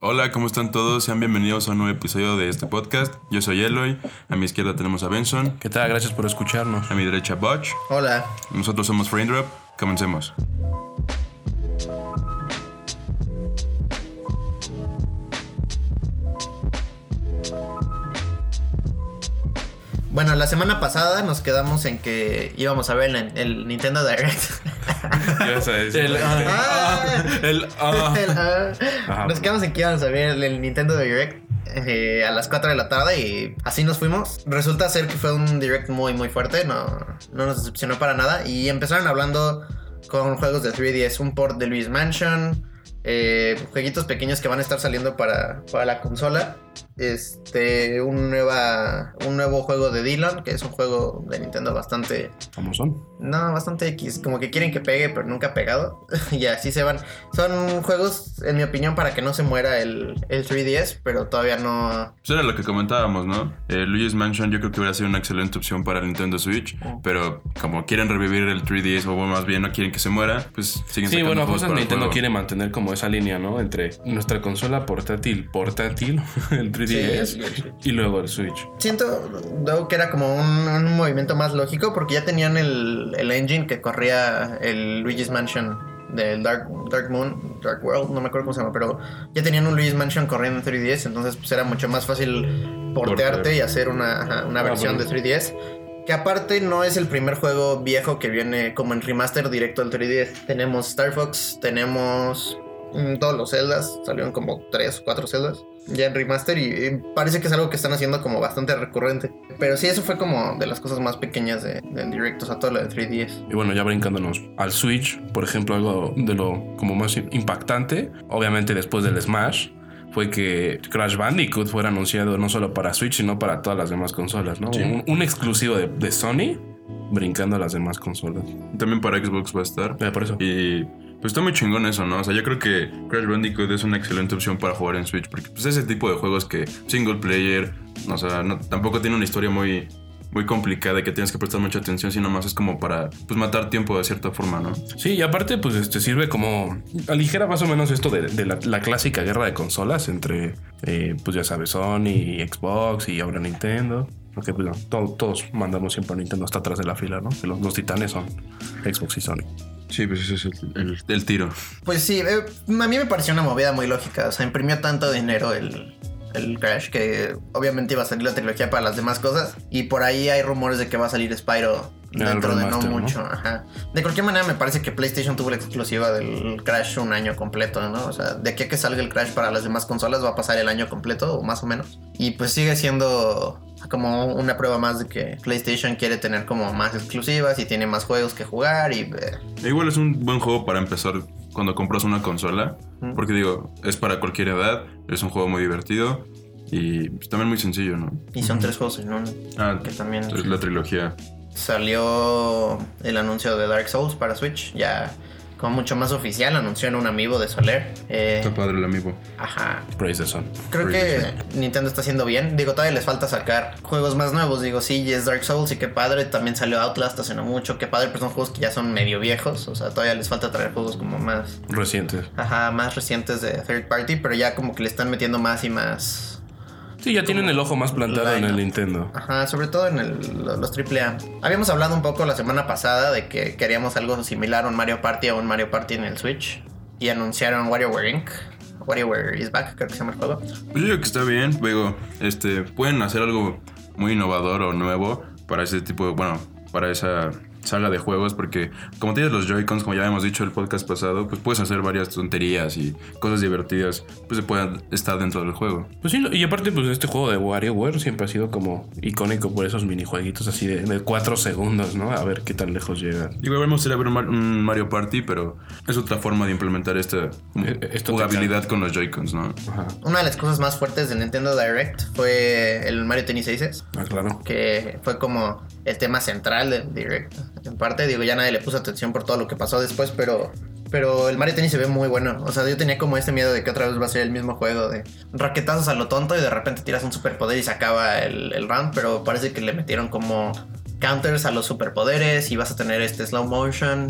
Hola, ¿cómo están todos? Sean bienvenidos a un nuevo episodio de este podcast. Yo soy Eloy, a mi izquierda tenemos a Benson, ¿Qué tal? Gracias por escucharnos. a mi derecha Butch. Hola. Nosotros somos Frame Comencemos. Bueno, la semana pasada nos quedamos en que íbamos a ver el, el Nintendo Direct. El, ah, el, ah. El, ah. Nos quedamos en que íbamos a ver el, el Nintendo Direct eh, a las 4 de la tarde y así nos fuimos. Resulta ser que fue un Direct muy muy fuerte, no, no nos decepcionó para nada y empezaron hablando con juegos de 3DS, un port de Luis Mansion, eh, jueguitos pequeños que van a estar saliendo para, para la consola. Este, un, nueva, un nuevo juego de Dylan, que es un juego de Nintendo bastante ¿Cómo son? No, bastante X. Como que quieren que pegue, pero nunca ha pegado. y así se van. Son juegos, en mi opinión, para que no se muera el, el 3DS, pero todavía no. Pues era lo que comentábamos, ¿no? Eh, Luigi's Mansion yo creo que hubiera sido una excelente opción para el Nintendo Switch, pero como quieren revivir el 3DS o más bien no quieren que se muera, pues siguen Sí, sacando bueno, cosas Nintendo quiere mantener como esa línea, ¿no? Entre nuestra consola portátil, portátil, el 3DS, Sí, y luego el Switch. Siento que era como un, un movimiento más lógico porque ya tenían el, el engine que corría el Luigi's Mansion del Dark, Dark Moon, Dark World, no me acuerdo cómo se llama, pero ya tenían un Luigi's Mansion corriendo en 3DS, entonces pues era mucho más fácil portearte Portear. y hacer una, ajá, una Ah, versión bueno. de 3DS. Que aparte no es el primer juego viejo que viene como en remaster directo al 3DS. Tenemos Star Fox, tenemos mm, todos los Zeldas, salieron como 3 o 4 Zeldas ya en remaster y, y parece que es algo que están haciendo como bastante recurrente. Pero sí, eso fue como de las cosas más pequeñas de- del directo, o sea, todo lo de 3DS. Y bueno, ya brincándonos al Switch, por ejemplo, algo de lo como más impactante, obviamente después del Smash, fue que Crash Bandicoot fuera anunciado no solo para Switch, sino para todas las demás consolas, ¿no? Sí. Un, un exclusivo de, de Sony brincando a las demás consolas. También para Xbox va a estar. Eh, por eso. Y pues está muy chingón eso, ¿no? O sea, yo creo que Crash Bandicoot es una excelente opción para jugar en Switch, porque pues ese tipo de juegos que single player, o sea, tampoco tiene una historia muy muy complicada que tienes que prestar mucha atención, sino más es como para pues matar tiempo de cierta forma, ¿no? Sí, y aparte, pues este sirve como. Aligera más o menos esto de, de la, clásica guerra de consolas entre, eh, pues ya sabes, Sony Xbox y ahora Nintendo. Porque pues, no, to- todos mandamos siempre a Nintendo hasta atrás de la fila, ¿no? Los titanes son Xbox y Sony. Sí, pues ese es el, el- el tiro. Pues sí, eh, a mí me pareció una movida muy lógica. O sea, imprimió tanto dinero el, el Crash que obviamente iba a salir la trilogía para las demás cosas. Y por ahí hay rumores de que va a salir Spyro dentro de ¿no? mucho. Ajá. De cualquier manera, me parece que PlayStation tuvo la exclusiva del Crash un año completo, ¿no? O sea, de aquí a que salga el Crash para las demás consolas va a pasar el año completo, o más o menos. Y pues sigue siendo como una prueba más de que PlayStation quiere tener como más exclusivas y tiene más juegos que jugar y... E Igual es un buen juego para empezar cuando compras una consola, Mm. porque digo, es para cualquier edad, es un juego muy divertido y pues, también muy sencillo, ¿no? y son tres juegos en uno. Ah, Que también... es la trilogía. salió el anuncio de Dark Souls para Switch, ya como mucho más oficial, anunció en un amiibo de Soler. Eh, Está padre el amigo. ajá. Praise the Sun. Creo que Nintendo está haciendo bien. Digo, todavía les falta sacar juegos más nuevos. Digo, sí, es Dark Souls y qué padre. También salió Outlast hace no mucho. Qué padre, pero son juegos que ya son medio viejos. O sea, todavía les falta traer juegos como más, Recientes. ajá, más recientes de third party, pero ya como que le están metiendo más y más Sí, ya tienen el ojo más plantado en el. Nintendo. Ajá, sobre todo en el- lo- los AAA. Habíamos hablado un poco la semana pasada de que queríamos algo similar a un Mario Party o un Mario Party en el Switch. Y anunciaron WarioWare Inc. WarioWare is back, creo que se llama el juego. Pues yo digo que está bien, digo, este, pueden hacer algo muy innovador o nuevo para ese tipo de, bueno, para esa saga de juegos, porque como tienes los Joy-Cons, como ya habíamos dicho el podcast pasado, pues puedes hacer varias tonterías y cosas divertidas, pues se puedan estar dentro del juego. Pues sí, y aparte, pues este juego de WarioWare siempre ha sido como icónico por esos minijueguitos así de, de 4 segundos, ¿no? A ver qué tan lejos llegan. Igual vamos a ver un Mar- un Mario Party, pero es otra forma de implementar esta Eh, esto te jugabilidad con los Joy-Cons, ¿no? Ajá. Una de las cosas más fuertes del Nintendo Direct fue el Mario Tennis Aces. Ah, claro. que fue como el tema central del Direct. En parte, digo, ya nadie le puso atención por todo lo que pasó después, pero Pero el Mario Tennis se ve muy bueno. O sea, yo tenía como este miedo de que otra vez va a ser el mismo juego de raquetazos a lo tonto y de repente tiras un superpoder y se acaba el, el round. Pero parece que le metieron como counters a los superpoderes y vas a tener este slow motion.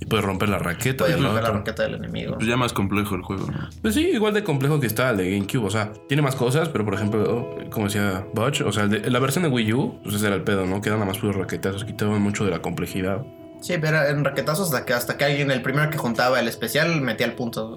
Y puedes romper la raqueta Puedes del romper la raqueta del enemigo. Pues ya más complejo el juego, ¿no? Pues sí, igual de complejo que está el de GameCube. O sea, tiene más cosas, pero por ejemplo, como decía Butch, o sea, el de- la versión de Wii U, pues ese era el pedo, ¿no? Quedan nada más puros raquetazos, quitaban mucho de la complejidad. Sí, pero en raquetazos hasta que, hasta que alguien, el primero que juntaba el especial, metía el punto.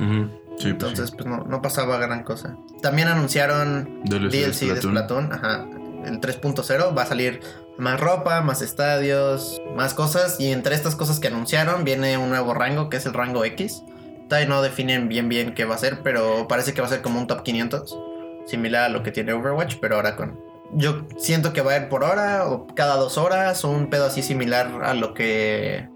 Ujú. Sí, pues Entonces, pues no, no pasaba gran cosa. También anunciaron DLC DLC de Splatoon, ajá. El 3.0 va a salir más ropa, más estadios, más cosas. Y entre estas cosas que anunciaron viene un nuevo rango que es el rango X. Todavía no definen bien bien qué va a ser, pero parece que va a ser como un top 500. Similar a lo que tiene Overwatch, pero ahora con... Yo siento que va a ir por hora o cada dos horas o un pedo así similar a lo que...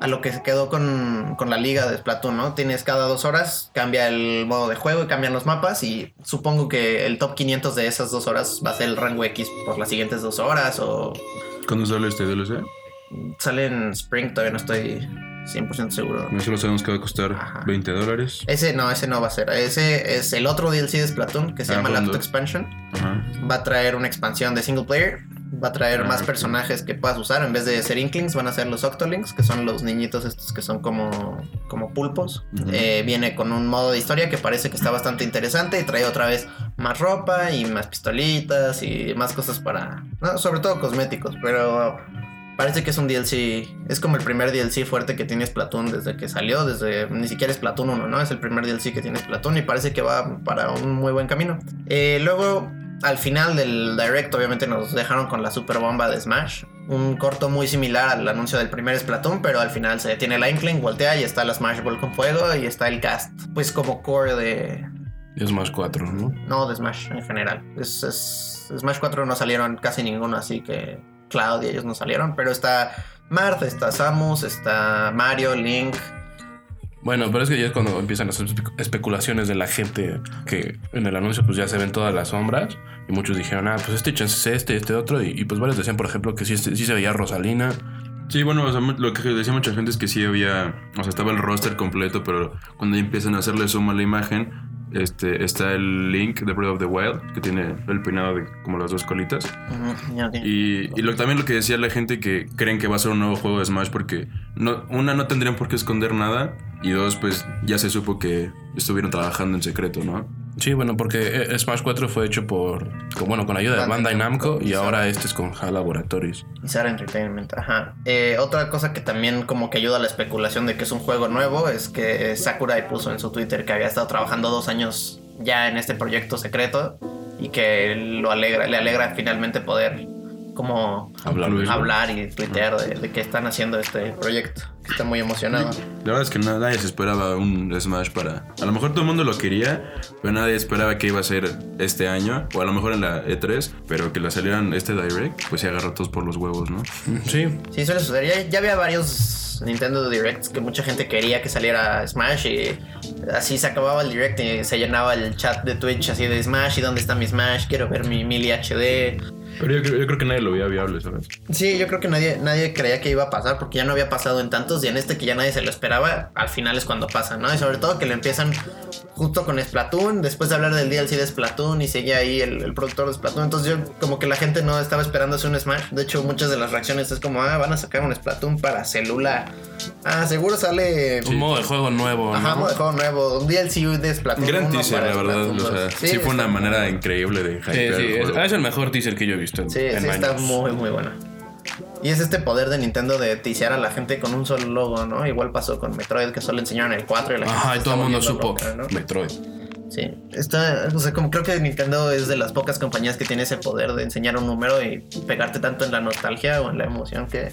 A lo que se quedó con, con la liga de Splatoon, ¿no? Tienes cada dos horas, cambia el modo de juego y cambian los mapas y supongo que el top 500 de esas dos horas va a ser el rango X por las siguientes dos horas o ¿Cuándo sale este DLC? sale en Spring, todavía no estoy 100% seguro. Nosotros sabemos que va a costar Ajá. 20 dólares. Ese no, ese no va a ser. Ese es el otro DLC de Splatoon que se Ah, llama. Laptop Expansion. Ajá. Va a traer una expansión de single player. Va a traer Ah, más personajes que puedas usar. En vez de ser Inklings, van a ser los Octolinks, que son los niñitos estos que son como, como pulpos. Eh, viene con un modo de historia que parece que está bastante interesante. Y trae otra vez más ropa y más pistolitas y más cosas para. no, sobre todo cosméticos, pero. Parece que es un DLC, es como el primer DLC fuerte que tiene Splatoon desde que salió, desde ni siquiera es Splatoon 1, ¿no? Es el primer DLC que tiene Splatoon y parece que va para un muy buen camino. Eh, luego, al final del Direct, obviamente nos dejaron con la super bomba de Smash. Un corto muy similar al anuncio del primer Splatoon, pero al final se detiene la Inkling, voltea y está la Smash Ball con fuego y está el cast, pues como core de, Es más 4, ¿no? no, de Smash en general. Es, es- Smash 4 no salieron casi ninguno, así que Cloud y ellos no salieron. Pero está Marth, está Samus, está Mario, Link. Bueno, pero es que ya es cuando empiezan las espe- especulaciones de la gente que en el anuncio pues ya se ven todas las sombras y muchos dijeron, ah, pues este chance es este, este otro y, pues varios decían, por ejemplo, que sí, sí se veía Rosalina. Sí, bueno, o sea, lo que decía mucha gente es que sí había, o sea, estaba el roster completo, pero cuando empiezan a hacerle suma a la imagen, este, está el Link de Breath of the Wild, que tiene el peinado de como las dos colitas. Y, y lo, también lo que decía la gente que creen que va a ser un nuevo juego de Smash porque no, una no tendrían por qué esconder nada y dos pues ya se supo que estuvieron trabajando en secreto, ¿no? Sí, bueno, porque eh, Smash 4 fue hecho por, con, bueno, con ayuda de Bandai Namco y ahora este es con HAL Laboratories. Y Sara Entertainment, ajá. Eh, otra cosa que también como que ayuda a la especulación de que es un juego nuevo es que Sakurai puso en su Twitter que había estado trabajando dos años ya en este proyecto secreto y que lo alegra, le alegra finalmente poder como Hablar y tuitear de, de que están haciendo este proyecto. Que está muy emocionado. La verdad es que na- nadie se esperaba un Smash para... A lo mejor todo el mundo lo quería, pero nadie esperaba que iba a ser este año, o a lo mejor en la E3, pero que la salieran este Direct, pues se agarra todos por los huevos, ¿no? Sí, Sí, suele suceder. Ya, ya había varios Nintendo Directs que mucha gente quería que saliera Smash y así se acababa el Direct y se llenaba el chat de Twitch así de Smash y dónde está mi Smash, quiero ver mi Mili HD. Pero yo, creo- yo creo que nadie lo veía viable, ¿sabes? Sí, yo creo que nadie, nadie creía que iba a pasar porque ya no había pasado en tantos y en este que ya nadie se lo esperaba, al final es cuando pasa, ¿no? Y sobre todo que lo empiezan justo con Splatoon, después de hablar del DLC de Splatoon y sigue ahí el, el productor de Splatoon. Entonces yo como que la gente no estaba esperando hacer un Smash. De hecho, muchas de las reacciones es como, ah, van a sacar un Splatoon para celular. Ah, seguro sale... un modo de juego nuevo. Ajá, ¿no? modo de juego nuevo, un DLC de Splatoon. Gran 1 teaser, la verdad. Splatoon O sea, 2. sí, fue una manera increíble de Sí, hypear sí, el es, juego. es el mejor teaser que yo he visto en, Sí, en sí, está muy, muy bueno. Y es este poder de Nintendo de tisear a la gente con un solo logo, ¿no? Igual pasó con Metroid, que solo enseñaron el 4 y la Ajá, y todo el mundo supo. loca, ¿no? Metroid. Sí, está, o sea, como creo que Nintendo es de las pocas compañías que tiene ese poder de enseñar un número y pegarte tanto en la nostalgia o en la emoción que,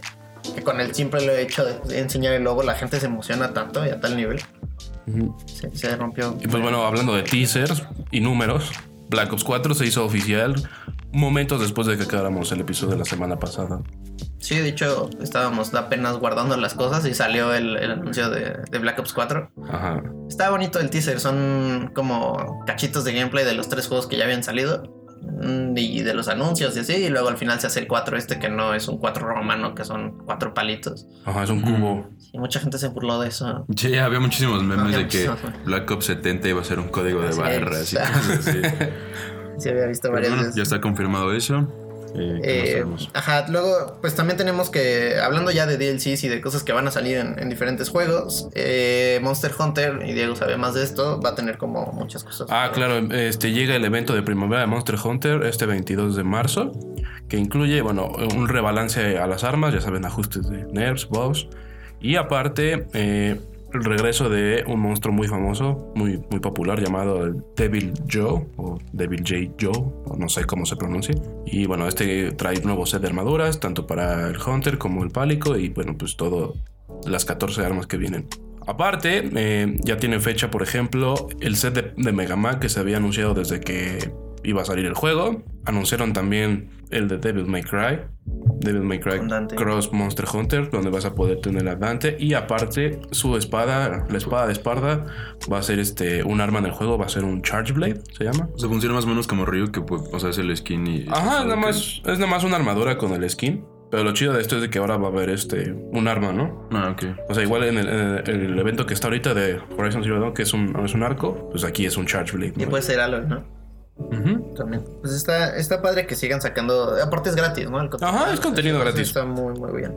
que con el simple hecho de enseñar el logo la gente se emociona tanto y a tal nivel. Se, se rompió. Y pues bueno, hablando de teasers y números, Black Ops 4 se hizo oficial momentos después de que acabáramos el episodio de la semana pasada. Sí, de hecho, estábamos apenas guardando las cosas y salió el, el anuncio de, de Black Ops 4. Ajá. Está bonito el teaser, son como cachitos de gameplay de los tres juegos que ya habían salido. mm, Y de los anuncios y así. Y luego al final se hace el 4 este que no es un 4 romano, que son cuatro palitos. Ajá, es un cubo. Y mucha gente se burló de eso. Sí, había muchísimos memes Había de que muchísimos. Black Ops 70 iba a ser un código de barras y cosas así. Sí, había visto Pero varias bueno, veces. ya está confirmado eso. Eh, ¿qué más Eh, ajá, luego, pues también tenemos que, hablando ya de DLCs y de cosas que van a salir en, en diferentes juegos, eh, Monster Hunter, y Diego sabe más de esto, va a tener como muchas cosas. Ah, claro, este llega el evento de primavera de Monster Hunter este 22 de marzo, que incluye, bueno, un rebalance a las armas, ya saben, ajustes de nerfs, buffs, y aparte eh, el regreso de un monstruo muy famoso, muy, muy popular llamado Devil Joe o Devil J Joe, no sé cómo se pronuncia. Y bueno, este trae un nuevo set de armaduras, tanto para el Hunter como el Pálico, y bueno, pues todo las 14 armas que vienen. Aparte, eh, ya tiene fecha, por ejemplo, el set de, de Mega Man que se había anunciado desde que iba a salir el juego. Anunciaron también el de Devil May Cry. Devil May Cry. Cross Monster Hunter, donde vas a poder tener a Dante. Y aparte, su espada, la espada de Esparda, va a ser este un arma en el juego, va a ser un Charge Blade, se llama. O sea, funciona más o menos como Ryu, que pues, o sea, es el skin y... Ajá, nada que- más, es nada más una armadura con el skin. Pero lo chido de esto es de que ahora va a haber este un arma, ¿no? Ah, ok. O sea, igual en el, en el- en el evento que está ahorita de Horizon Zero Dawn, que es un, es un arco, pues aquí es un Charge Blade. Y puede ser Aloy, ¿no? También. Pues está, está padre que sigan sacando. Aparte es gratis, ¿no? El Ajá, es contenido gratis. Está muy, muy bien.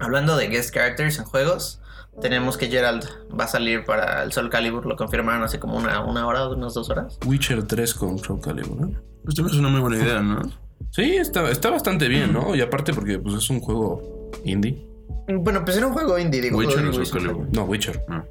Hablando de guest characters en juegos, tenemos que Gerald va a salir para el Soul Calibur. Lo confirmaron hace como una, una hora, unas dos horas. Witcher 3 con Soul Calibur, ¿no? Pues es una muy buena idea, ¿no? Sí, está, está bastante bien, ¿no? Y aparte porque pues, es un juego indie. Bueno, pues era un juego indie, digo. Witcher o un Calibur. No, Witcher. Ah.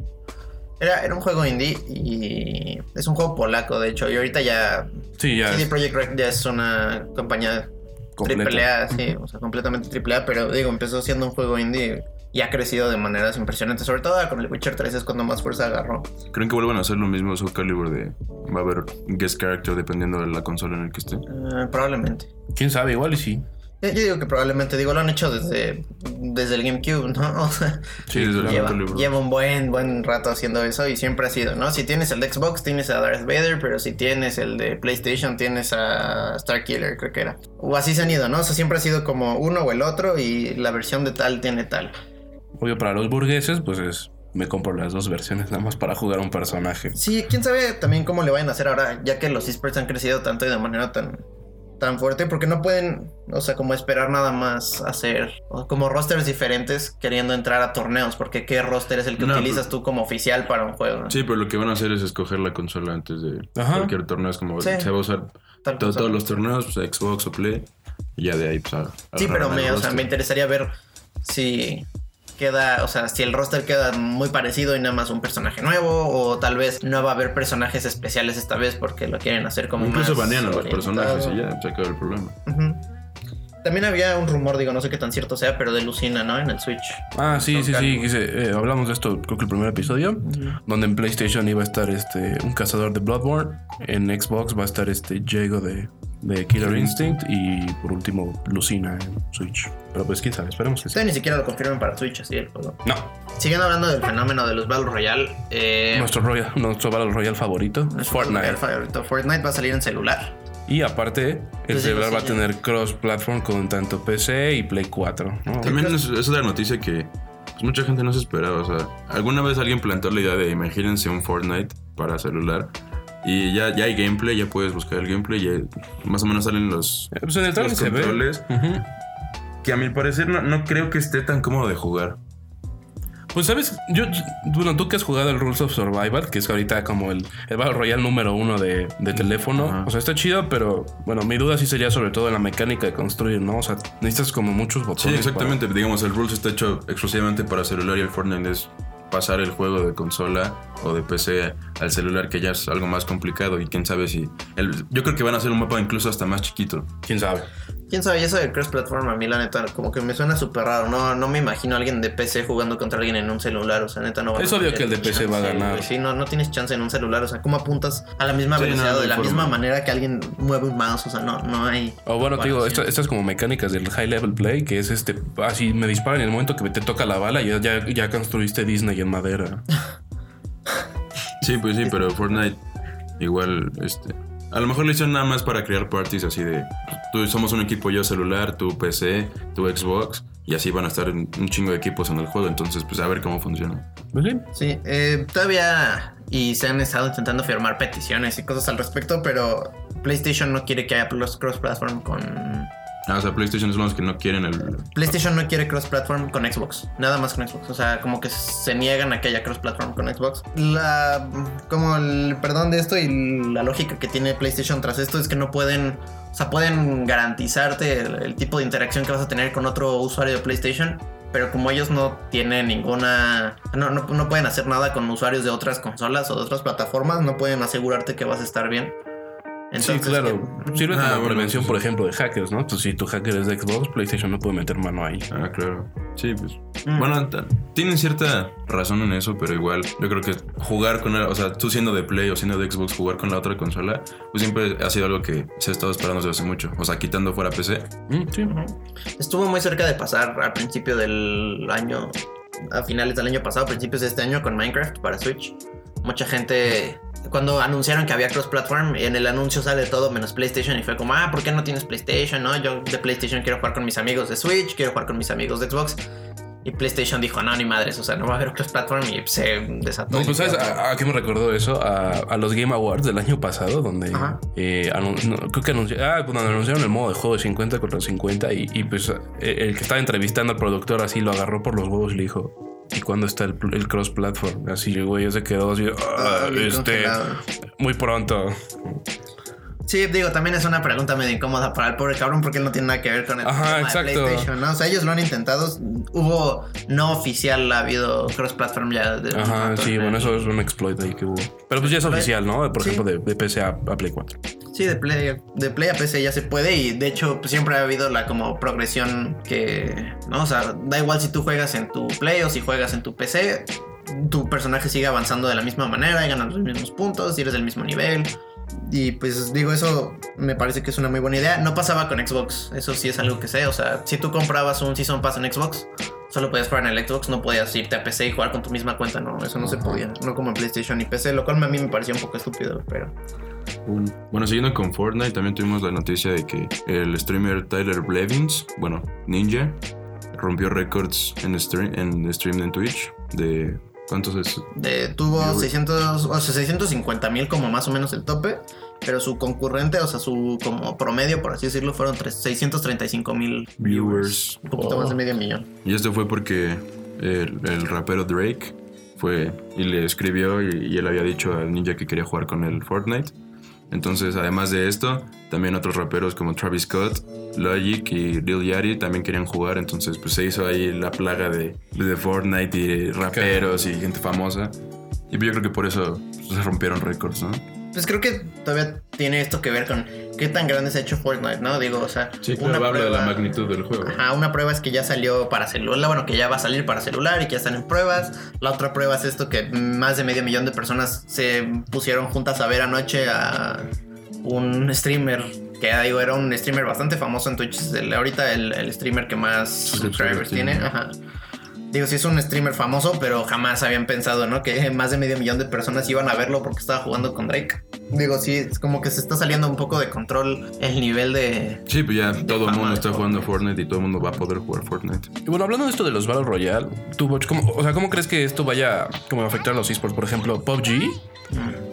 Era, era un juego indie y es un juego polaco, de hecho. Y ahorita ya Sí, ya CD Projekt Red ya es una compañía completa. triple A, sí, o sea, completamente triple A, pero digo, empezó siendo un juego indie y ha crecido de maneras impresionantes. Sobre todo con el Witcher 3 es cuando más fuerza agarró. ¿Creen que vuelvan a hacer lo mismo Soul Calibur de... Va a haber guest character dependiendo de la consola en el que esté? Eh, probablemente. ¿Quién sabe? Igual y sí. Yo, digo que probablemente, digo, lo han hecho desde, desde el GameCube, ¿no? O sea, Sí, desde el lleva, Calibur. lleva un buen, buen rato haciendo eso y siempre ha sido, ¿no? Si tienes el de Xbox, tienes a Darth Vader, pero si tienes el de PlayStation, tienes a Starkiller, creo que era. O así se han ido, ¿no? O sea, siempre ha sido como uno o el otro y la versión de tal tiene tal. Obvio, para los burgueses, pues es. Me compro las dos versiones nada más para jugar un personaje. Sí, quién sabe también cómo le vayan a hacer ahora, ya que los esports han crecido tanto y de manera tan, tan fuerte, porque no pueden, o sea, como esperar nada más hacer o como rosters diferentes queriendo entrar a torneos, porque qué roster es el que No, utilizas tú como oficial para un juego. ¿no? Sí, pero lo que van a hacer es escoger la consola antes de Ajá. cualquier torneo. Es como Sí. se va a usar todos los torneos, pues, Xbox o Play. Y ya de ahí, pues, a- Sí, pero me, o sea, me interesaría ver si queda, o sea, si el roster queda muy parecido y nada más un personaje nuevo, o tal vez no va a haber personajes especiales esta vez porque lo quieren hacer como Incluso más banean a los personajes y ya se acaba el problema. También había un rumor, digo, no sé qué tan cierto sea, pero de Lucina, ¿no? En el Switch. Ah, sí, sí, sí. Eh, hablamos de esto, creo que el primer episodio. Donde en PlayStation iba a estar este un cazador de Bloodborne. En Xbox va a estar este Jago de, de Killer Instinct. Y por último, Lucina en Switch. Pero pues quién sabe, esperemos que sí. Ustedes ni siquiera lo confirmen para Switch, así el juego. No, Siguiendo hablando del fenómeno de los Battle Royale, eh, nuestro, Royal, nuestro Battle Royale favorito, nuestro Fortnite. Favorito, Fortnite va a salir en celular. Y aparte, el Pues celular digo, va a sí, tener cross-platform con tanto PC y Play 4. ¿no? También es, es otra noticia que pues, mucha gente no se esperaba. O sea, alguna vez alguien planteó la idea de imagínense un Fortnite para celular. Y ya, ya hay gameplay, ya puedes buscar el gameplay, ya más o menos salen los, Eh, Pues en el trailer los se ve. controles. Que a mi parecer no, no creo que esté tan cómodo de jugar. Pues sabes, yo, bueno, tú que has jugado el Rules of Survival, que es ahorita como el, el Battle Royale número uno de, de teléfono. O sea, está chido, pero bueno, mi duda sí sería sobre todo en la mecánica de construir, ¿no? O sea, necesitas como muchos botones. Sí, exactamente. Digamos, el Rules está hecho exclusivamente para celular y el Fortnite es pasar el juego de consola o de PC al celular, que ya es algo más complicado. Y quién sabe si. el- yo creo que van a hacer un mapa incluso hasta más chiquito. ¿Quién sabe? Quién sabe, eso de cross platform a mí la neta como que me suena súper raro. No, no me imagino a alguien de PC jugando contra alguien en un celular. O sea, neta no va Es a obvio tener que el de PC va a ganar. Sí, no, no tienes chance en un celular. O sea, ¿cómo apuntas a la misma Sí, velocidad no, de la misma manera que alguien mueve un mouse? O sea, no, no hay. O bueno, te digo, estas como mecánicas del high level play, que es este, así me disparan en el momento que te toca la bala, ya, ya, ya construiste Disney en madera. Sí, pues sí, pero Fortnite igual, este. A lo mejor lo hicieron nada más para crear parties así de. Tú somos un equipo yo celular, tu PC, tu Xbox. Y así van a estar un chingo de equipos en el juego. Entonces, pues a ver cómo funciona. Pues sí. Sí, eh, todavía y se han estado intentando firmar peticiones y cosas al respecto, pero PlayStation no quiere que haya los cross-platform con, Ah, o sea, PlayStation son los que no quieren el. PlayStation no quiere cross-platform con Xbox. Nada más con Xbox. O sea, como que se niegan a que haya cross-platform con Xbox. La. Como el perdón de esto y la lógica que tiene PlayStation tras esto es que no pueden. O sea, pueden garantizarte el, el tipo de interacción que vas a tener con otro usuario de PlayStation. Pero como ellos no tienen ninguna. No, no, no pueden hacer nada con usuarios de otras consolas o de otras plataformas, no pueden asegurarte que vas a estar bien. Sí, claro. Sirve Ah, como bueno, prevención, sí, por ejemplo, de hackers, ¿no? Pues si tu hacker es de Xbox, PlayStation no puede meter mano ahí. Ah, claro. Sí, pues. Mm. Bueno, tienen cierta razón en eso, pero igual yo creo que jugar con, el- o sea, tú siendo de Play o siendo de Xbox, jugar con la otra consola, pues siempre ha sido algo que se ha estado esperando desde hace mucho. O sea, quitando fuera PC. Mm, sí. Estuvo muy cerca de pasar al principio del año, a finales del año pasado, principios de este año con Minecraft para Switch. Mucha gente, cuando anunciaron que había cross-platform, en el anuncio sale todo menos PlayStation y fue como, ah, ¿por qué no tienes PlayStation? No, yo de PlayStation quiero jugar con mis amigos de Switch, quiero jugar con mis amigos de Xbox. Y PlayStation dijo, no, ni madres, o sea, no va a haber cross-platform y se desató. No, pues ¿sabes a, a qué me recordó eso? A, a los Game Awards del año pasado, donde eh, no, creo que anunciaron, ah, cuando anunciaron el modo de juego de 50 contra 50 y, y, pues eh, el que estaba entrevistando al productor así lo agarró por los huevos y le dijo, ¿y cuándo está el, el cross-platform? Así el güey se quedó así, "Ah, este, congelado. muy pronto. Sí, digo, también es una pregunta medio incómoda para el pobre cabrón porque él no tiene nada que ver con el Ajá, tema de exacto. PlayStation, ¿no? O sea, ellos lo han intentado. Hubo no oficial, ha habido cross-platform ya. De, Ajá, sí, bueno, eso es un exploit ahí que hubo. Pero pues ya es oficial, ¿no? Por Sí. ejemplo, de, de PC a, a Play 4. Sí, de Play, de Play a PC ya se puede y de hecho pues, siempre ha habido la como progresión que, ¿no? O sea, da igual si tú juegas en tu Play o si juegas en tu PC, tu personaje sigue avanzando de la misma manera y ganan los mismos puntos y eres del mismo nivel. Y pues digo, eso me parece que es una muy buena idea. No pasaba con Xbox, eso sí es algo que sé. O sea, si tú comprabas un Season Pass en Xbox, solo podías jugar en el Xbox, no podías irte a PC y jugar con tu misma cuenta, no, eso no se podía. No como en PlayStation y PC, lo cual a mí me parecía un poco estúpido, pero... Bueno, siguiendo con Fortnite, también tuvimos la noticia de que el streamer Tyler Blevins, bueno, Ninja, rompió récords en stream, en stream en Twitch de ¿cuántos es? De, tuvo 600, o sea, 650 mil como más o menos el tope, pero su concurrente, o sea, su como promedio, por así decirlo, fueron tres- 635 mil Viewers. un poquito más de medio millón. Y esto fue porque el, el rapero Drake fue y le escribió y, y él había dicho al ninja que quería jugar con el Fortnite. Entonces, además de esto, también otros raperos como Travis Scott, Logic y Lil Yachty también querían jugar. Entonces, pues se hizo ahí la plaga de, de Fortnite y raperos y gente famosa. Y yo creo que por eso se rompieron récords, ¿no? Pues creo que todavía tiene esto que ver con qué tan grande se ha hecho Fortnite, ¿no? Digo, o sea, prueba- magnitud del juego. Ajá, una prueba es que ya salió para celular, bueno, que ya va a salir para celular y que ya están en pruebas. La otra prueba es esto que más de medio millón de personas se pusieron juntas a ver anoche a un streamer que digo, era un streamer bastante famoso en Twitch. el- ahorita el, el streamer que más subscribers tiene. Ajá. Digo, sí es un streamer famoso, pero jamás habían pensado, ¿no? Que más de medio millón de personas iban a verlo porque estaba jugando con Drake. Digo, sí, es como que se está saliendo un poco de control el nivel de, Sí, pues ya todo el mundo está jugando Fortnite y todo el mundo va a poder jugar Fortnite. Y bueno, hablando de esto de los Battle Royale, tú, ¿cómo, o sea, ¿cómo crees que esto vaya como a afectar a los esports? Por ejemplo, PUBG,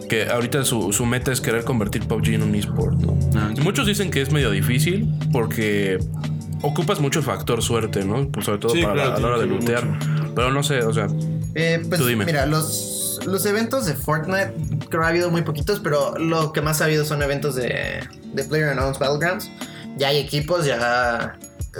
que ahorita su, su meta es querer convertir PUBG en un esport, ¿no? Ah, muchos dicen que es medio difícil porque ocupas mucho el factor suerte, ¿no? Pues sobre todo Sí, para claro, a la hora de lootear. Pero no sé, o sea, Eh, pues Tú dime. mira, los, los eventos de Fortnite creo que ha habido muy poquitos, pero lo que más ha habido son eventos de, de Player Unknown's Battlegrounds. Ya hay equipos, ya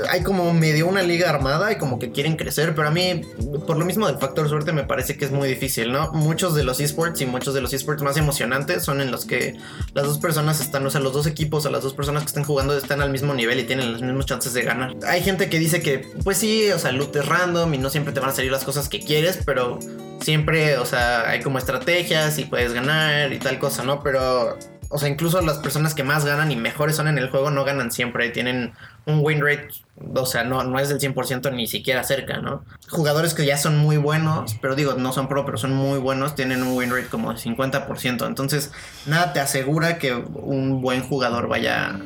hay como medio una liga armada y como que quieren crecer, pero a mí, por lo mismo del factor suerte, me parece que es muy difícil, ¿no? Muchos de los esports y muchos de los esports más emocionantes son en los que las dos personas están, o sea, los dos equipos o las dos personas que están jugando están al mismo nivel y tienen las mismas chances de ganar. Hay gente que dice que, pues sí, o sea, loot es random y no siempre te van a salir las cosas que quieres, pero siempre, o sea, hay como estrategias y puedes ganar y tal cosa, ¿no? Pero, o sea, incluso las personas que más ganan y mejores son en el juego no ganan siempre, tienen un win rate, o sea, no, no es del 100% ni siquiera cerca, ¿no? Jugadores que ya son muy buenos, pero digo, no son pro, pero son muy buenos, tienen un win rate como de 50%, entonces nada te asegura que un buen jugador vaya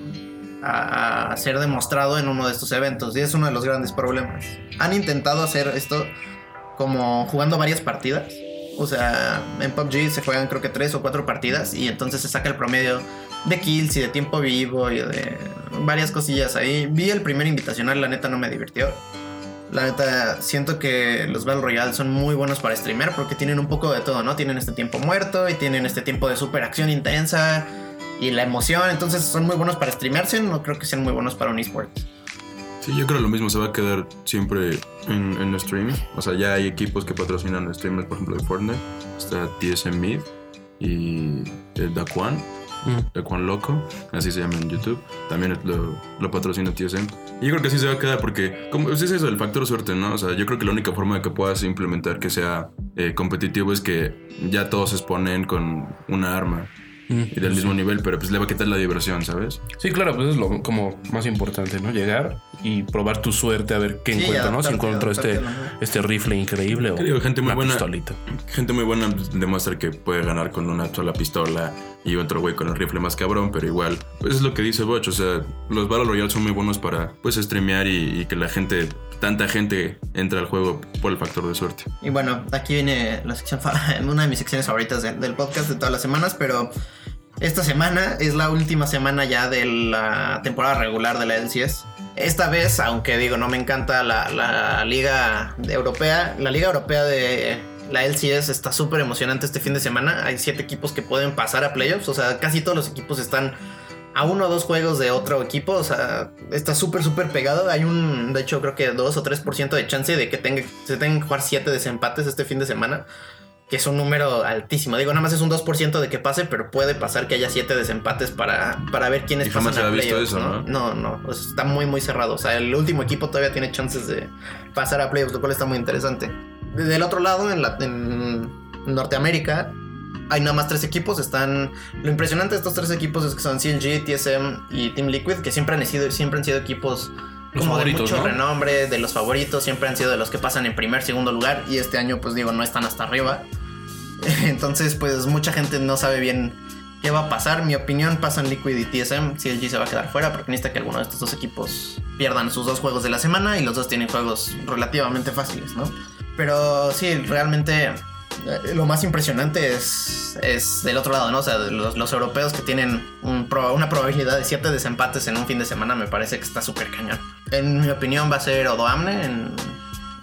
a, a ser demostrado en uno de estos eventos y es uno de los grandes problemas. Han intentado hacer esto como jugando varias partidas. O sea, en PUBG se juegan creo que tres o cuatro partidas y entonces se saca el promedio de kills y de tiempo vivo y de varias cosillas ahí. Vi el primer invitacional, la neta no me divirtió. La neta, siento que los Battle Royale son muy buenos para streamer porque tienen un poco de todo, ¿no? Tienen este tiempo muerto y tienen este tiempo de super acción intensa y la emoción. Entonces son muy buenos para streamerse, no creo que sean muy buenos para un esport. Sí, yo creo lo mismo, se va a quedar siempre en, en stream. O sea, ya hay equipos que patrocinan streamers, por ejemplo, de Fortnite. Está TSM y el Daquan. Daquan Loco, así se llama en YouTube. También lo, lo patrocina TSM. Y yo creo que así se va a quedar porque, como es eso, el factor suerte, ¿no? O sea, yo creo que la única forma de que puedas implementar que sea eh, competitivo es que ya todos se exponen con una arma y del mismo nivel, pero pues le va a quitar la diversión, ¿sabes? Sí, claro, pues es lo como más importante, ¿no? Llegar y probar tu suerte a ver qué Sí, encuentra, ¿no? Si encuentro este, este rifle increíble o Te digo, gente muy una buena. pistolita. Gente muy buena demuestra que puede ganar con una sola pistola y otro güey con el rifle más cabrón, pero igual, pues es lo que dice Botch, o sea, los Battle Royale son muy buenos para pues streamear y, y que la gente, tanta gente entre al juego por el factor de suerte. Y bueno, aquí viene la sección una de mis secciones favoritas de- del podcast de todas las semanas, pero esta semana es la última semana ya de la temporada regular de la LCS. Esta vez, aunque digo, no me encanta la, la liga europea, la liga europea de la LCS está súper emocionante este fin de semana. Hay siete equipos que pueden pasar a playoffs, o sea, casi todos los equipos están a uno o dos juegos de otro equipo, o sea, está súper, súper pegado. Hay un, de hecho, creo que 2 o 3% de chance de que tenga, se tengan que jugar 7 desempates este fin de semana, que es un número altísimo. Digo, nada más es un 2% de que pase, pero puede pasar que haya 7 desempates para, para ver quiénes Y jamás pasan se a ha visto playoffs, eso, ¿no? ¿no? No, no, o sea, está muy, muy cerrado. O sea, el último equipo todavía tiene chances de pasar a playoffs, lo cual está muy interesante. Del otro lado, en, la, en Norteamérica, hay nada más tres equipos. Están. Lo impresionante de estos tres equipos es que son CNG, TSM y Team Liquid, que siempre han sido, siempre han sido equipos Los como de mucho ¿no? renombre, de los favoritos, siempre han sido de los que pasan en primer, segundo lugar. Y este año, pues digo, no están hasta arriba. Entonces, pues mucha gente no sabe bien qué va a pasar. Mi opinión pasan Liquid y TSM. CLG se va a quedar fuera porque necesita que alguno de estos dos equipos pierdan sus dos juegos de la semana y los dos tienen juegos relativamente fáciles, ¿no? Pero sí, realmente lo más impresionante es, es del otro lado, ¿no? O sea, los, los europeos que tienen un una probabilidad de 7 desempates en un fin de semana me parece que está súper cañón. En mi opinión va a ser Odoamne en,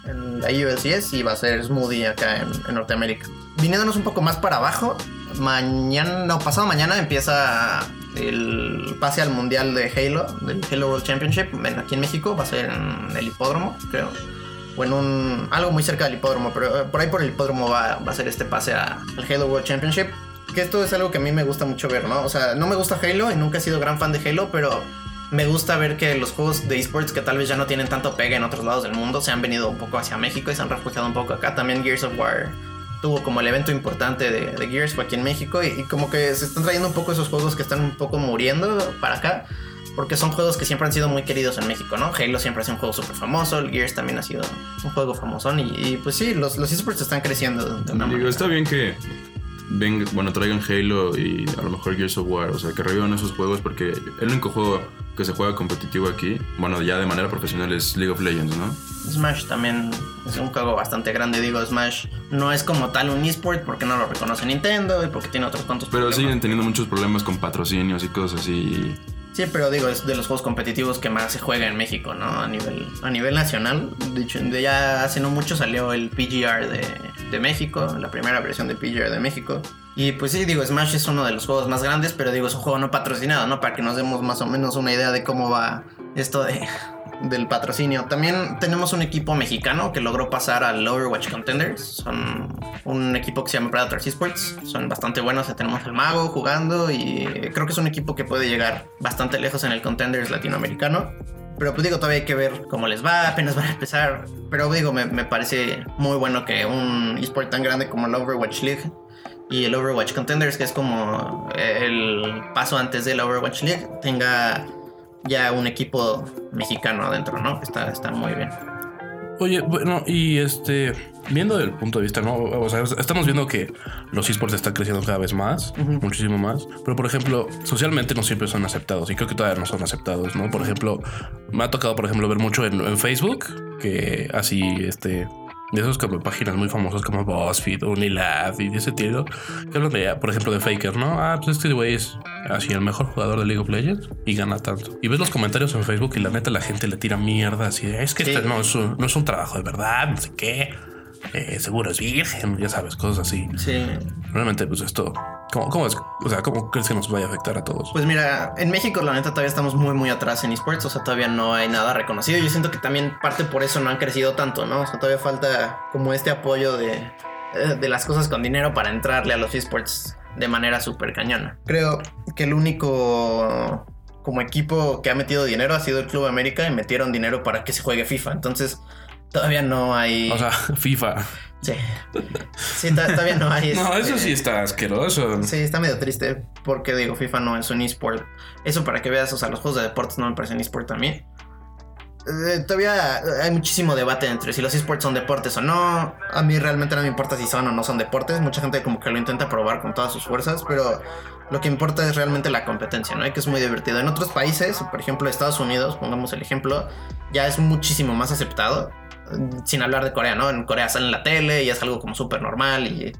en la USCS y va a ser Smoothie acá en, en Norteamérica. Viniéndonos un poco más para abajo, mañana, no, pasado mañana empieza el pase al mundial de Halo, del Halo World Championship, aquí en México, va a ser en el hipódromo, creo. O en un. algo muy cerca del hipódromo, pero eh, por ahí por el hipódromo va, va a ser este pase a- al Halo World Championship. Que esto es algo que a mí me gusta mucho ver, ¿no? O sea, no me gusta Halo y nunca he sido gran fan de Halo, pero me gusta ver que los juegos de esports que tal vez ya no tienen tanto pegue en otros lados del mundo se han venido un poco hacia México y se han refugiado un poco acá. También Gears of War tuvo como el evento importante de, de Gears fue aquí en México y, y como que se están trayendo un poco esos juegos que están un poco muriendo para acá. Porque son juegos que siempre han sido muy queridos en México, ¿no? Halo siempre ha sido un juego súper famoso, el Gears también ha sido un juego famosón y, y, pues sí, los, los esports están creciendo. de una Digo, está bien que venga, bueno, traigan Halo y a lo mejor Gears of War, o sea, que revivan esos juegos porque el único juego que se juega competitivo aquí, bueno, ya de manera profesional es League of Legends, ¿no? Smash también es un juego bastante grande, digo, Smash no es como tal un esport porque no lo reconoce Nintendo y porque tiene otros cuantos Pero problemas. siguen teniendo muchos problemas con patrocinios y cosas así. Sí, pero digo, es de los juegos competitivos que más se juega en México, ¿no? A nivel, a nivel nacional. De hecho, ya hace no mucho salió el PGR de, de México, la primera versión de PGR de México. Y pues sí, digo, Smash es uno de los juegos más grandes, pero digo, es un juego no patrocinado, ¿no? Para que nos demos más o menos una idea de cómo va esto de, del patrocinio. También tenemos un equipo mexicano que logró pasar al Overwatch Contenders. Son un equipo que se llama Predators Esports. Son bastante buenos. Ya Tenemos al mago jugando y creo que es un equipo que puede llegar bastante lejos en el Contenders latinoamericano. Pero pues digo, todavía hay que ver cómo les va, apenas van a empezar. Pero digo, me, me parece muy bueno que un esport tan grande como el Overwatch League y el Overwatch Contenders, que es como el paso antes del Overwatch League, tenga ya un equipo mexicano adentro, ¿no? Está, está muy bien. Oye, bueno, y este, viendo el punto de vista, ¿no? O sea, estamos viendo que los esports están creciendo cada vez más, muchísimo más, pero por ejemplo, socialmente no siempre son aceptados y creo que todavía no son aceptados, ¿no? Por ejemplo, me ha tocado, por ejemplo, ver mucho en, en Facebook que así, este, de esos como páginas muy famosas como BuzzFeed, Unilab y de ese estilo, que hablan de, por ejemplo, de Faker, ¿no? Ah, pues este güey es así el mejor jugador de League of Legends y gana tanto. Y ves los comentarios en Facebook y la neta la gente le tira mierda así de, es que Sí. este no es, un, no es un trabajo de verdad, no sé qué. Eh, seguro es virgen, ya sabes, cosas así. Sí. Realmente, pues esto, ¿cómo, cómo es? O sea, ¿cómo crees que nos vaya a afectar a todos? Pues mira, en México la neta todavía estamos muy muy atrás en esports, o sea, todavía no hay nada reconocido. Yo siento que también parte por eso no han crecido tanto, ¿no? O sea, todavía falta como este apoyo de, eh, de las cosas con dinero para entrarle a los esports de manera súper cañona. Creo que el único como equipo que ha metido dinero ha sido el Club América y metieron dinero para que se juegue FIFA. Entonces, todavía no hay... O sea, FIFA. sí. Sí, to- todavía no hay... No, eso este, sí está asqueroso. Sí, está medio triste porque digo, FIFA no es un esport. Eso para que veas, o sea, los juegos de deportes no me parecen esport a mí. Eh, todavía hay muchísimo debate entre si los esports son deportes o no. A mí realmente no me importa si son o no son deportes. Mucha gente como que lo intenta probar con todas sus fuerzas, pero lo que importa es realmente la competencia, ¿no? Y que es muy divertido. En otros países, por ejemplo Estados Unidos, pongamos el ejemplo, ya es muchísimo más aceptado. Sin hablar de Corea, ¿no? En Corea sale en la tele y es algo como súper normal y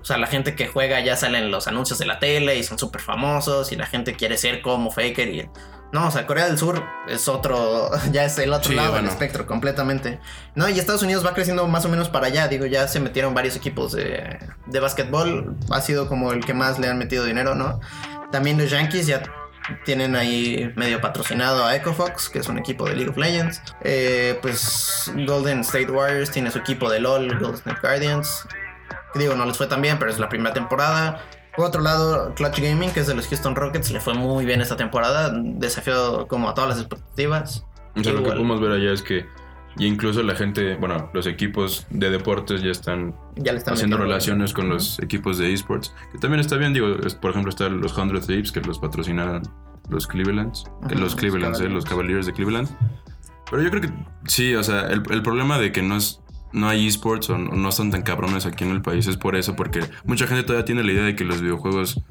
o sea, la gente que juega ya sale en los anuncios de la tele y son súper famosos y la gente quiere ser como Faker y... No, o sea, Corea del Sur es otro, ya es el otro Sí, lado bueno. del espectro completamente. No, y Estados Unidos va creciendo más o menos para allá, digo, ya se metieron varios equipos de, de básquetbol, ha sido como el que más le han metido dinero, ¿no? También los Yankees ya tienen ahí medio patrocinado a EcoFox, que es un equipo de League of Legends. Eh, pues Golden State Warriors tiene su equipo de LOL, Golden State Guardians. Digo, no les fue tan bien, pero es la primera temporada. Por otro lado, Clutch Gaming, que es de los Houston Rockets, le fue muy bien esta temporada. Desafió como a todas las expectativas. O sea, lo que podemos ver allá es que y incluso la gente, bueno, los equipos de deportes ya están Ya le están haciendo relaciones con los equipos de esports, que también está bien, digo, es- por ejemplo, están los 100 Thieves que los patrocinan los Clevelands, que Ajá, los los Clevelands, eh, los Cavaliers de Cleveland. Pero yo creo que sí, o sea, el, el problema de que no es no hay esports o no están tan cabrones aquí en el país es por eso, porque mucha gente todavía tiene la idea de que los videojuegos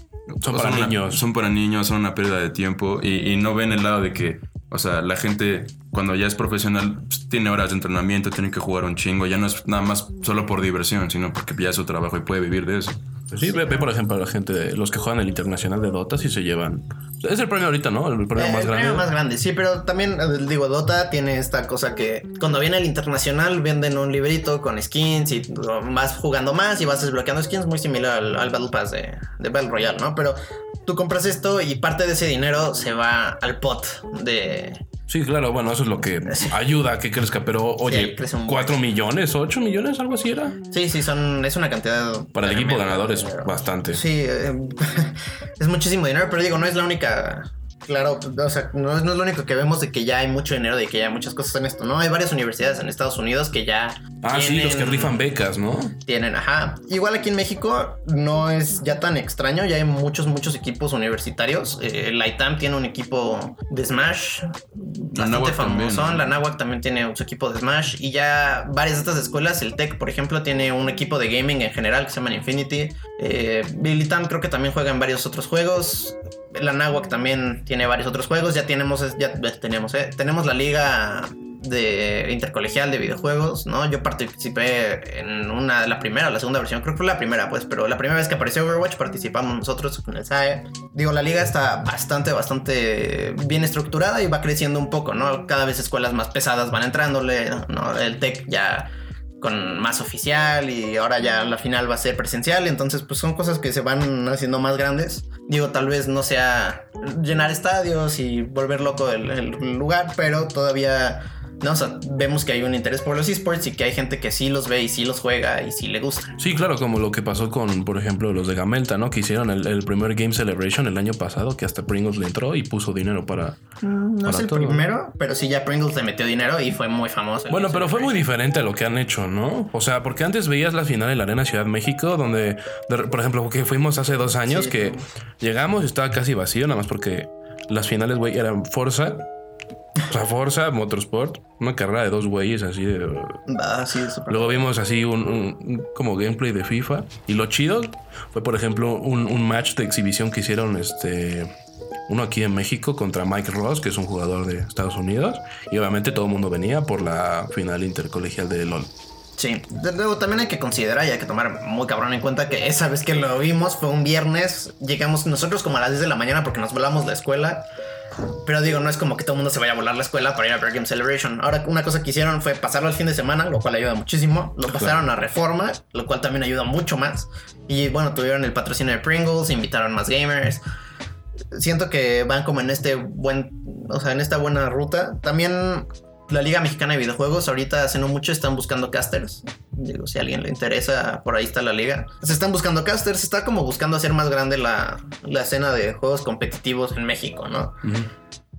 Son para una- niños. son para niños, son una pérdida de tiempo y, y no ven el lado de que, o sea, la gente cuando ya es profesional pues, tiene horas de entrenamiento, tiene que jugar un chingo, ya no es nada más solo por diversión, sino porque ya es su trabajo y puede vivir de eso. Sí, ve, ve, por ejemplo a la gente, de, los que juegan el internacional de Dota, si se llevan. Es el premio ahorita, ¿no? El premio Eh, más el grande. premio más grande, sí, pero también, digo, Dota tiene esta cosa que cuando viene el internacional venden un librito con skins y vas jugando más y vas desbloqueando skins muy similar al, al Battle Pass de, de Battle Royale, ¿no? Pero tú compras esto y parte de ese dinero se va al pot de... Sí, claro, bueno, eso es lo que ayuda a que crezca. Pero, oye, un ¿4 millones? ¿8 millones? Algo así era. Sí, sí, son, es una cantidad... Para el equipo ganador es bastante. Sí, eh, es muchísimo dinero, pero digo, no es la única. Claro, o sea, no es, no es lo único que vemos de que ya hay mucho dinero, de que ya hay muchas cosas en esto, ¿no? Hay varias universidades en Estados Unidos que ya. Ah, sí, los que rifan becas, ¿no? Tienen, ajá. Igual aquí en México no es ya tan extraño, ya hay muchos, muchos equipos universitarios. Eh, la ITAM tiene un equipo de Smash bastante también, famoso. ¿no? La NAWAC también tiene su equipo de Smash. Y ya varias de estas escuelas, el TEC, por ejemplo, tiene un equipo de gaming en general que se llama Infinity. Eh, el ITAM creo que también juega en varios otros juegos. La NAWAC también tiene varios otros juegos. Ya tenemos, ya tenemos, eh, tenemos la liga de intercolegial de videojuegos, ¿no? Yo participé en una, la primera o la segunda versión, creo que fue la primera, pues, pero la primera vez que apareció Overwatch participamos nosotros con el SAE. Digo, la liga está bastante, bastante bien estructurada y va creciendo un poco, ¿no? Cada vez escuelas más pesadas van entrándole, ¿no? El tech ya con más oficial y ahora ya la final va a ser presencial, entonces pues son cosas que se van haciendo más grandes. Digo, tal vez no sea llenar estadios y volver loco el, el lugar, pero todavía no, o sea, vemos que hay un interés por los esports y que hay gente que sí los ve y sí los juega y sí le gusta. Sí, claro, como lo que pasó con, por ejemplo, los de Gamelta, ¿no? Que hicieron el, el primer Game Celebration el año pasado, que hasta Pringles le entró y puso dinero para. No Para es el todo. primero, pero sí ya Pringles le metió dinero y fue muy famoso. Bueno, pero fue muy diferente a lo que han hecho, ¿no? O sea, porque antes veías la final en la Arena Ciudad México, donde, de- por ejemplo, que fuimos hace dos años, Sí. que llegamos y estaba casi vacío, nada más porque las finales, güey, eran Forza. O sea, Forza, Motorsport, una carrera de dos güeyes así de... Ah, sí, Luego vimos así un, como gameplay de FIFA. Y lo chido fue, por ejemplo, un, un match de exhibición que hicieron este. Uno aquí en México contra Mike Ross, que es un jugador de Estados Unidos. Y obviamente todo el mundo venía por la final intercolegial de LOL. Sí, luego también hay que considerar y hay que tomar muy cabrón en cuenta que esa vez que lo vimos fue un viernes, llegamos nosotros como a las 10 de la mañana porque nos volamos la escuela, pero digo, no es como que todo el mundo se vaya a volar la escuela para ir a Bear Game Celebration. Ahora, una cosa que hicieron fue pasarlo al fin de semana, lo cual ayuda muchísimo, lo pasaron a Reforma, lo cual también ayuda mucho más, y bueno, tuvieron el patrocinio de Pringles, invitaron más gamers. Siento que van como en este buen, o sea, en esta buena ruta. También la Liga Mexicana de Videojuegos ahorita hace no mucho están buscando casters. Digo, si a alguien le interesa, por ahí está la liga. Se están buscando casters, está como buscando hacer más grande la, la escena de juegos competitivos en México, ¿no?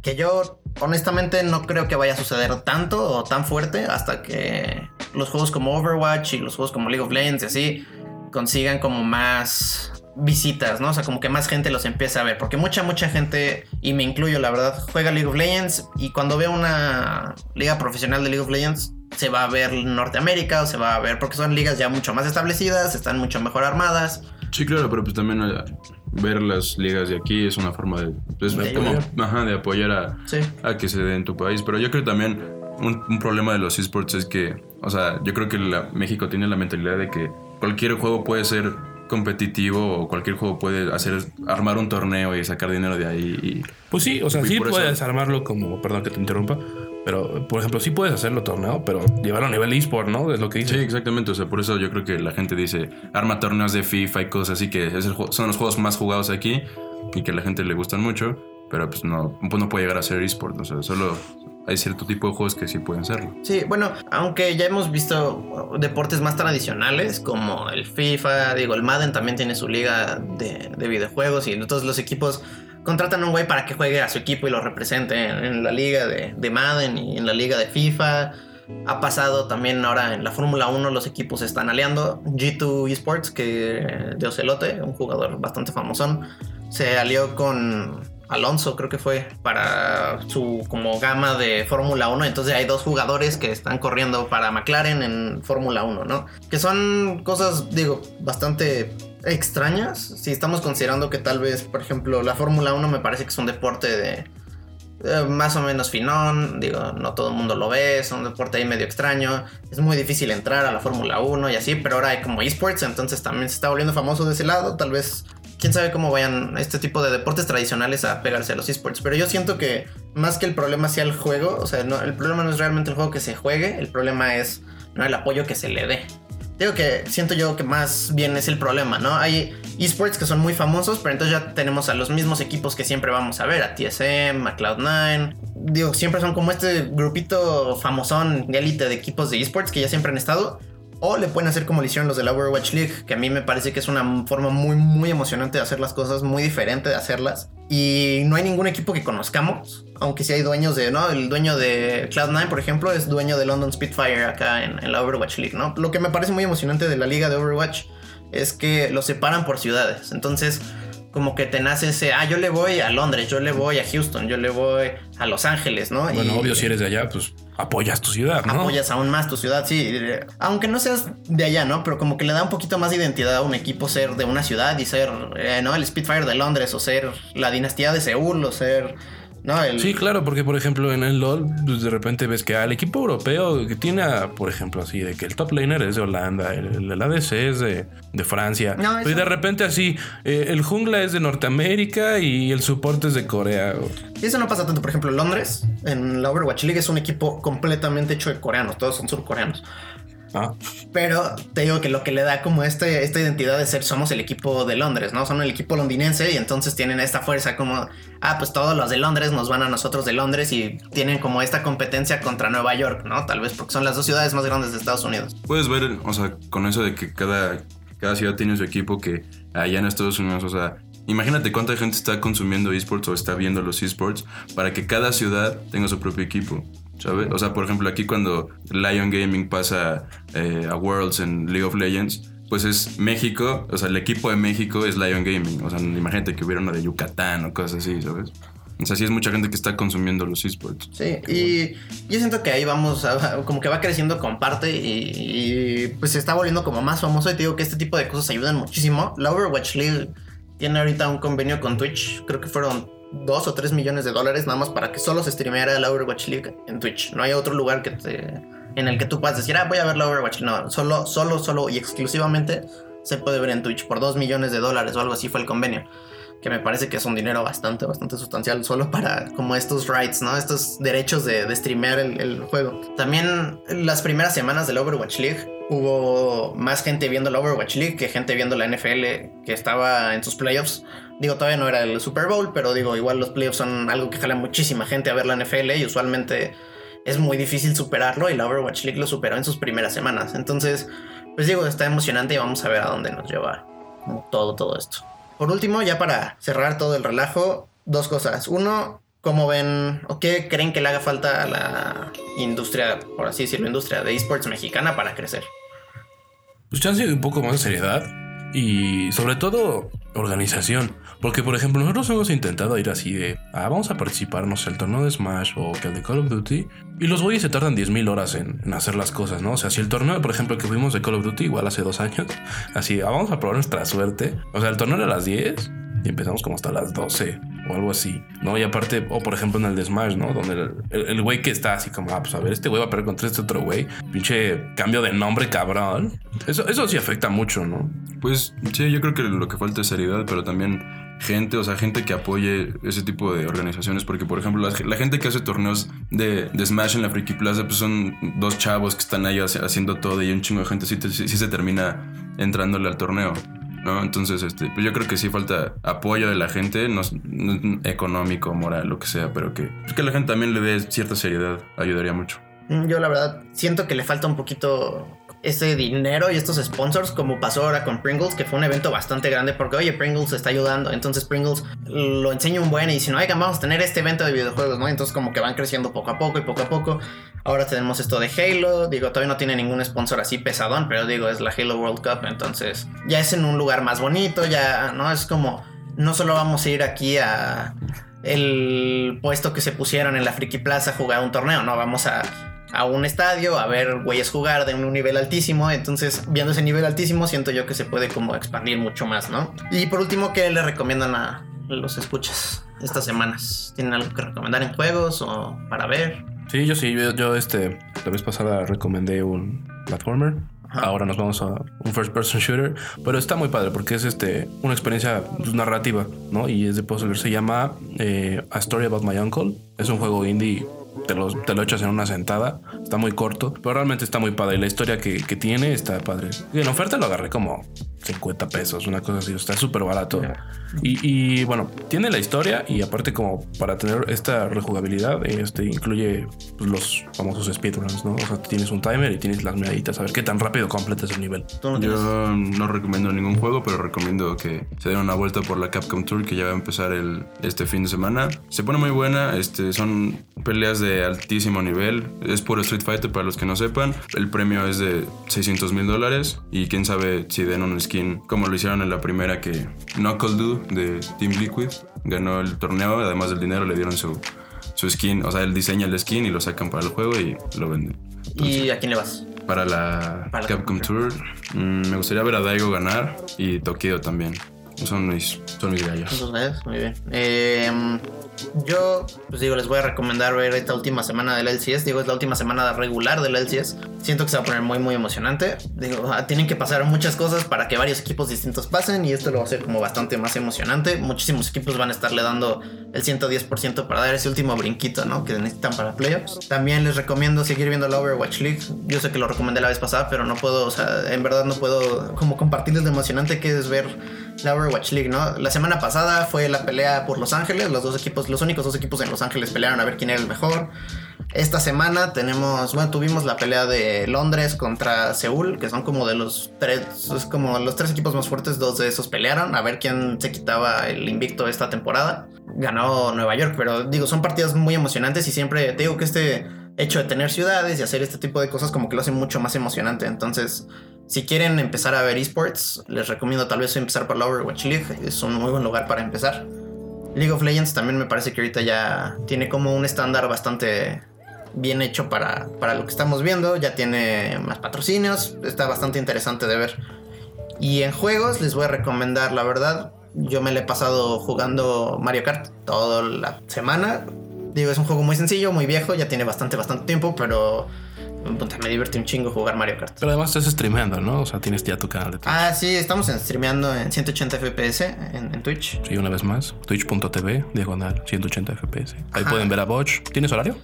Que yo honestamente no creo que vaya a suceder tanto o tan fuerte hasta que los juegos como Overwatch y los juegos como League of Legends y así consigan como más visitas, ¿no? O sea, como que más gente los empiece a ver. Porque mucha, mucha gente, y me incluyo, la verdad, juega League of Legends y cuando ve una liga profesional de League of Legends, se va a ver Norteamérica o se va a ver, porque son ligas ya mucho más establecidas, están mucho mejor armadas. Sí, claro, pero pues también eh, ver las ligas de aquí es una forma de, pues, De como, apoyar. ajá, de apoyar a, Sí. a que se dé en tu país. Pero yo creo también un, un problema de los esports es que, o sea, yo creo que la- México tiene la mentalidad de que cualquier juego puede ser competitivo o cualquier juego puede hacer armar un torneo y sacar dinero de ahí. Y, Pues sí, o sea, sí por eso- puedes armarlo como, perdón que te interrumpa, pero por ejemplo, sí puedes hacerlo torneo, pero llevarlo a nivel eSport, ¿no? Es lo que Sí, dice. exactamente. O sea, por eso yo creo que la gente dice arma torneos de FIFA y cosas así que es el son los juegos más jugados aquí y que a la gente le gustan mucho, pero pues no, pues no puede llegar a ser eSport. O sea, solo hay cierto tipo de juegos que sí pueden serlo. Sí, bueno, aunque ya hemos visto deportes más tradicionales como el FIFA, digo, el Madden también tiene su liga de, de videojuegos y todos los equipos contratan a un güey para que juegue a su equipo y lo represente en, la liga de, de Madden y en la liga de FIFA. Ha pasado también ahora en la Fórmula 1 los equipos se están aliando. G2 Esports, que de Ocelote, un jugador bastante famosón, se alió con Alonso, creo que fue, para su como gama de Fórmula 1. Entonces hay dos jugadores que están corriendo para McLaren en Fórmula 1, ¿no? Que son cosas, digo, bastante extrañas. Si estamos considerando que tal vez, por ejemplo, la Fórmula 1 me parece que es un deporte de eh, más o menos finón, digo, no todo el mundo lo ve, es un deporte ahí medio extraño, es muy difícil entrar a la Fórmula 1 y así, pero ahora hay como esports, entonces también se está volviendo famoso de ese lado, tal vez, quién sabe cómo vayan este tipo de deportes tradicionales a pegarse a los esports, pero yo siento que más que el problema sea el juego, o sea, no, el problema no es realmente el juego que se juegue, el problema es no el apoyo que se le dé. Digo que siento yo que más bien es el problema, ¿no? Hay esports que son muy famosos, pero entonces ya tenemos a los mismos equipos que siempre vamos a ver, a TSM, a Cloud9. Digo, siempre son como este grupito famosón de élite de equipos de esports que ya siempre han estado. O le pueden hacer como le hicieron los de la Overwatch League, que a mí me parece que es una forma muy, muy emocionante de hacer las cosas, muy diferente de hacerlas. Y no hay ningún equipo que conozcamos, aunque sí hay dueños de, ¿no? El dueño de Cloud9, por ejemplo, es dueño de London Spitfire acá en, en la Overwatch League, ¿no? Lo que me parece muy emocionante de la liga de Overwatch es que los separan por ciudades. Entonces, como que te nace ese, ah, yo le voy a Londres, yo le voy a Houston, yo le voy a Los Ángeles, ¿no? Bueno, Y- obvio, si eres de allá, pues apoyas tu ciudad, ¿no? apoyas aún más tu ciudad, sí. eh, Aunque no seas de allá, ¿no? Pero como que le da un poquito más de identidad a un equipo ser de una ciudad y ser, eh, ¿no? El Spitfire de Londres o ser la dinastía de Seúl o ser, ¿no? El, Sí, claro, porque por ejemplo en el LOL, pues, de repente ves que al equipo europeo que tiene, a, por ejemplo, así, de que el top laner es de Holanda, el, el ADC es de, de Francia, No, eso- y de repente así, eh, el jungla es de Norteamérica y el soporte es de Corea. Y eso no pasa tanto. Por ejemplo, Londres, en la Overwatch League, es un equipo completamente hecho de coreanos. Todos son surcoreanos. Pero te digo que lo que le da como este, esta identidad de ser somos el equipo de Londres, ¿no? Son el equipo londinense y entonces tienen esta fuerza como, ah, pues todos los de Londres nos van a nosotros de Londres y tienen como esta competencia contra Nueva York, ¿no? Tal vez porque son las dos ciudades más grandes de Estados Unidos. Puedes ver, o sea, con eso de que cada, cada ciudad tiene su equipo que allá en Estados Unidos, o sea, imagínate cuánta gente está consumiendo esports o está viendo los esports para que cada ciudad tenga su propio equipo. ¿Sabes? O sea, por ejemplo, aquí cuando Lion Gaming pasa eh, a Worlds en League of Legends, pues es México, o sea, el equipo de México es Lion Gaming. O sea, imagínate que hubiera uno de Yucatán o cosas así, ¿sabes? O sea, sí es mucha gente que está consumiendo los esports. Sí, y yo siento que ahí vamos, a- como que va creciendo con parte y, y, pues se está volviendo como más famoso y te digo que este tipo de cosas ayudan muchísimo. La Overwatch League tiene ahorita un convenio con Twitch, creo que fueron dos o tres millones de dólares nada más para que solo se streameara la Overwatch League en Twitch. No hay otro lugar que te en el que tú puedas decir, ah, voy a ver la Overwatch. No, solo, solo, solo y exclusivamente se puede ver en Twitch por 2 millones de dólares o algo así fue el convenio. Que me parece que es un dinero bastante, bastante sustancial solo para como estos rights, ¿no? Estos derechos de, de streamear el, juego. También las primeras semanas del Overwatch League hubo más gente viendo la Overwatch League que gente viendo la NFL que estaba en sus playoffs. Digo, todavía no era el Super Bowl, pero digo, igual los playoffs son algo que jala muchísima gente a ver la NFL y usualmente es muy difícil superarlo y la Overwatch League lo superó en sus primeras semanas. Entonces, pues digo, está emocionante y vamos a ver a dónde nos lleva todo, todo esto. Por último, ya para cerrar todo el relajo, dos cosas. Uno, ¿cómo ven o qué creen que le haga falta a la industria, por así decirlo, industria de esports mexicana para crecer? Pues chance de un poco más de seriedad y sobre todo organización. Porque, por ejemplo, nosotros hemos intentado ir así de, ah, vamos a participar, no sé, el torneo de Smash o que el de Call of Duty. Y los güeyes se tardan 10.000 horas en, hacer las cosas, ¿no? O sea, si el torneo, por ejemplo, que fuimos de Call of Duty, igual hace dos años, así, ah, vamos a probar nuestra suerte. O sea, el torneo era a las 10 y empezamos como hasta las 12 o algo así, ¿no? Y aparte, o por ejemplo en el de Smash, ¿no? Donde el güey que está así como, ah, pues a ver, este güey va a perder contra este otro güey, pinche cambio de nombre cabrón. Eso, eso sí afecta mucho, ¿no? Pues sí, yo creo que lo que falta es seriedad, pero también gente, o sea, gente que apoye ese tipo de organizaciones, porque por ejemplo, la, gente que hace torneos de, Smash en la Friki Plaza, pues son dos chavos que están ahí haciendo todo y un chingo de gente sí, se termina entrándole al torneo. ¿no? Entonces, este, pues yo creo que sí falta apoyo de la gente, no, no, económico, moral, lo que sea, pero que, pues que la gente también le dé cierta seriedad, ayudaría mucho. Yo la verdad siento que le falta un poquito ese dinero y estos sponsors, como pasó ahora con Pringles, que fue un evento bastante grande, porque oye, Pringles está ayudando, entonces Pringles lo enseña un buen y dice, no, oigan, vamos a tener este evento de videojuegos, ¿no? Entonces como que van creciendo poco a poco y poco a poco. Ahora tenemos esto de Halo, digo, todavía no tiene ningún sponsor así pesadón, pero digo, es la Halo World Cup, entonces ya es en un lugar más bonito, ya, ¿no? Es como, no solo vamos a ir aquí a el puesto que se pusieron en la Friki Plaza a jugar un torneo, no, vamos a a un estadio a ver güeyes jugar de un nivel altísimo. Entonces, viendo ese nivel altísimo, siento yo que se puede como expandir mucho más, ¿no? Y por último, ¿qué le recomiendan a los escuchas estas semanas? ¿Tienen algo que recomendar en juegos o para ver? Sí, yo sí, yo, yo este, la vez pasada recomendé un platformer. Ajá. Ahora nos vamos a un first person shooter, pero está muy padre porque es este una experiencia pues, narrativa, ¿no? Y es de puzzle. Se llama eh, A Story About My Uncle. Es un juego indie te lo, te lo, echas en una sentada. Está muy corto, pero realmente está muy padre. Y la historia que, que tiene está padre. Y en oferta lo agarré como 50 pesos, una cosa así. Está súper barato. Y, y, bueno, tiene la historia y aparte como para tener esta rejugabilidad, este incluye pues, los famosos speedruns, ¿no? O sea, tienes un timer y tienes las medallitas a ver qué tan rápido completas el nivel. Yo no recomiendo ningún juego, pero recomiendo que se den una vuelta por la Capcom Tour que ya va a empezar el, este fin de semana. Se pone muy buena, este, son peleas de altísimo nivel. Es puro Street Fighter para los que no sepan. El premio es de 600 mil dólares y quién sabe si den un skin como lo hicieron en la primera que Knuckle De Team Liquid ganó el torneo. Además del dinero le dieron su, su skin, o sea, él diseña el skin y lo sacan para el juego y lo venden. Entonces, ¿Y a quién le vas? Para la, para la Capcom Tour, mmm, me gustaría ver a Daigo ganar y Tokido también. Son mis, son mis gallos. Muy bien. Eh, yo, pues digo, les voy a recomendar ver esta última semana del LCS. Digo, es la última semana regular del LCS. Siento que se va a poner muy, muy emocionante. Digo, tienen que pasar muchas cosas para que varios equipos distintos pasen y esto lo va a hacer como bastante más emocionante. Muchísimos equipos van a estarle dando el 110% para dar ese último brinquito, ¿no? Que necesitan para playoffs. También les recomiendo seguir viendo la Overwatch League. Yo sé que lo recomendé la vez pasada, pero no puedo, o sea, en verdad no puedo como compartirles lo emocionante que es ver la Overwatch League, ¿no? La semana pasada fue la pelea por Los Ángeles, los dos equipos, los únicos dos equipos en Los Ángeles pelearon a ver quién era el mejor. Esta semana tenemos, bueno, tuvimos la pelea de Londres contra Seúl, que son como de los tres, es como los tres equipos más fuertes, dos de esos pelearon a ver quién se quitaba el invicto esta temporada. Ganó Nueva York, pero digo, son partidos muy emocionantes y siempre te digo que este hecho de tener ciudades y hacer este tipo de cosas como que lo hace mucho más emocionante. Entonces, si quieren empezar a ver esports, les recomiendo tal vez empezar por la Overwatch League. Es un muy buen lugar para empezar. League of Legends también me parece que ahorita ya tiene como un estándar bastante bien hecho para, para lo que estamos viendo. Ya tiene más patrocinios. Está bastante interesante de ver. Y en juegos les voy a recomendar, la verdad. Yo me le he pasado jugando Mario Kart toda la semana. Digo, es un juego muy sencillo, muy viejo. Ya tiene bastante, bastante tiempo. Pero me divierte un chingo jugar Mario Kart. Pero además estás streameando, ¿no? O sea, tienes ya tu canal de Twitch. Ah, sí, estamos streameando en 180 FPS en, en Twitch. Sí, una vez más. Twitch.tv, diagonal 180 FPS. Ahí Ajá. pueden ver a Botch. ¿Tienes horario?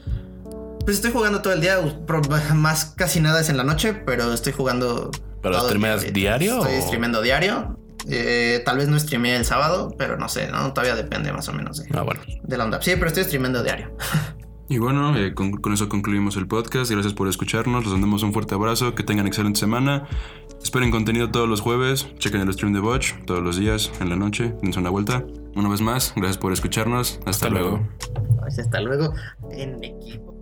Pues estoy jugando todo el día, más casi nada es en la noche, pero estoy jugando. ¿Pero streameas diario Estoy o- streameando diario. Eh, tal vez no streameé el sábado, pero no sé, ¿no? Todavía depende más o menos de, Ah, bueno. de la onda. Sí, pero estoy streameando diario. Y bueno, eh, con, con eso concluimos el podcast. Gracias por escucharnos. Les mandamos un fuerte abrazo. Que tengan excelente semana. Esperen contenido todos los jueves. Chequen el stream de Botch todos los días, en la noche. Dense una vuelta. Una vez más, gracias por escucharnos. Hasta, Hasta luego. luego. Hasta luego en equipo.